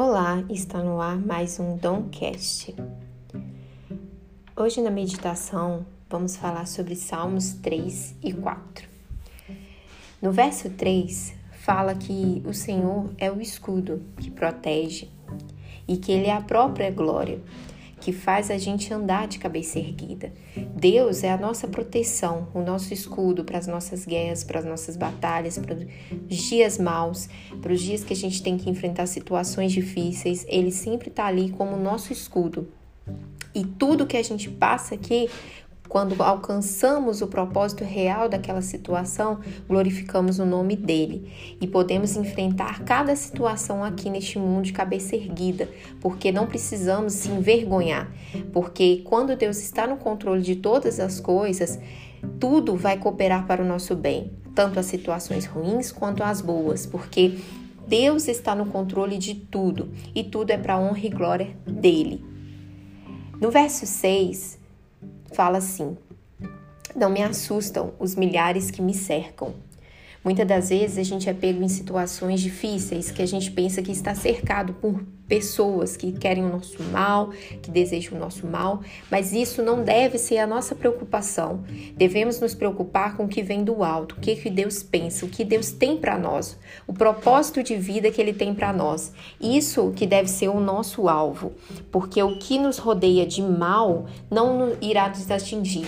Olá, está no ar mais um Domcast. Hoje na meditação vamos falar sobre Salmos 3 e 4. No verso 3 fala que o Senhor é o escudo que protege e que Ele é a própria glória que faz a gente andar de cabeça erguida. Deus é a nossa proteção, o nosso escudo para as nossas guerras, para as nossas batalhas, para os dias maus, para os dias que a gente tem que enfrentar situações difíceis. Ele sempre está ali como nosso escudo. E tudo que a gente passa aqui quando alcançamos o propósito real daquela situação, glorificamos o nome dele e podemos enfrentar cada situação aqui neste mundo de cabeça erguida, porque não precisamos se envergonhar, porque quando Deus está no controle de todas as coisas, tudo vai cooperar para o nosso bem, tanto as situações ruins quanto as boas, porque Deus está no controle de tudo e tudo é para honra e glória dele. No verso 6, fala assim: Não me assustam os milhares que me cercam. Muitas das vezes a gente é pego em situações difíceis que a gente pensa que está cercado por pessoas que querem o nosso mal, que desejam o nosso mal, mas isso não deve ser a nossa preocupação. Devemos nos preocupar com o que vem do alto, o que, que Deus pensa, o que Deus tem para nós, o propósito de vida que Ele tem para nós. Isso que deve ser o nosso alvo, porque o que nos rodeia de mal não irá nos atingir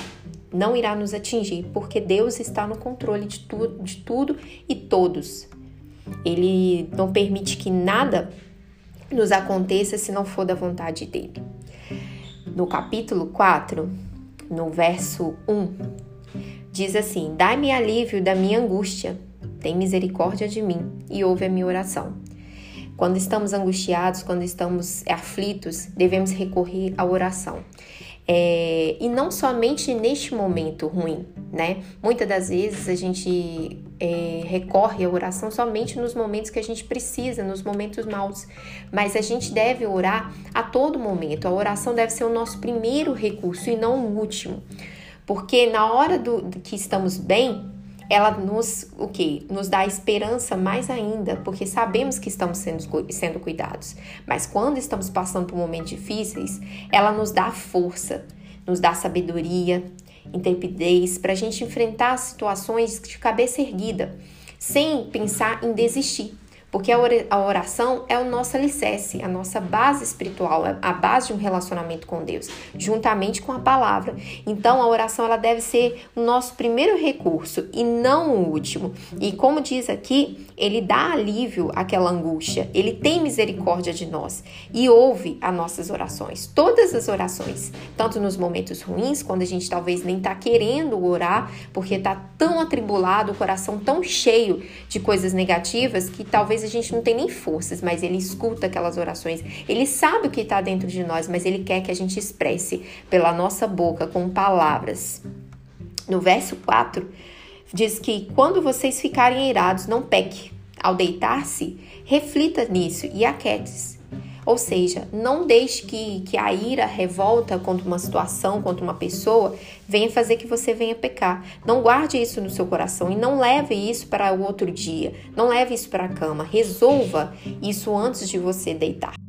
não irá nos atingir, porque Deus está no controle de, tu, de tudo e todos. Ele não permite que nada nos aconteça se não for da vontade dele. No capítulo 4, no verso 1, diz assim: Dai-me alívio da minha angústia, tem misericórdia de mim e ouve a minha oração. Quando estamos angustiados, quando estamos aflitos, devemos recorrer à oração. É, e não somente neste momento ruim, né? Muitas das vezes a gente é, recorre à oração somente nos momentos que a gente precisa, nos momentos maus, mas a gente deve orar a todo momento. A oração deve ser o nosso primeiro recurso e não o último, porque na hora do, que estamos bem, ela nos o que nos dá esperança mais ainda, porque sabemos que estamos sendo, sendo cuidados. Mas quando estamos passando por momentos difíceis, ela nos dá força, nos dá sabedoria, intrepidez para a gente enfrentar situações de cabeça erguida, sem pensar em desistir. Porque a oração é o nosso alicerce, a nossa base espiritual, é a base de um relacionamento com Deus, juntamente com a palavra. Então a oração ela deve ser o nosso primeiro recurso e não o último. E como diz aqui, ele dá alívio àquela angústia, ele tem misericórdia de nós e ouve as nossas orações, todas as orações, tanto nos momentos ruins, quando a gente talvez nem está querendo orar, porque está tão atribulado, o coração tão cheio de coisas negativas que talvez vezes a gente não tem nem forças, mas ele escuta aquelas orações. Ele sabe o que está dentro de nós, mas ele quer que a gente expresse pela nossa boca, com palavras. No verso 4, diz que quando vocês ficarem irados, não peque. Ao deitar-se, reflita nisso e aquete-se. Ou seja, não deixe que, que a ira, a revolta contra uma situação, contra uma pessoa, venha fazer que você venha pecar. Não guarde isso no seu coração e não leve isso para o outro dia. Não leve isso para a cama. Resolva isso antes de você deitar.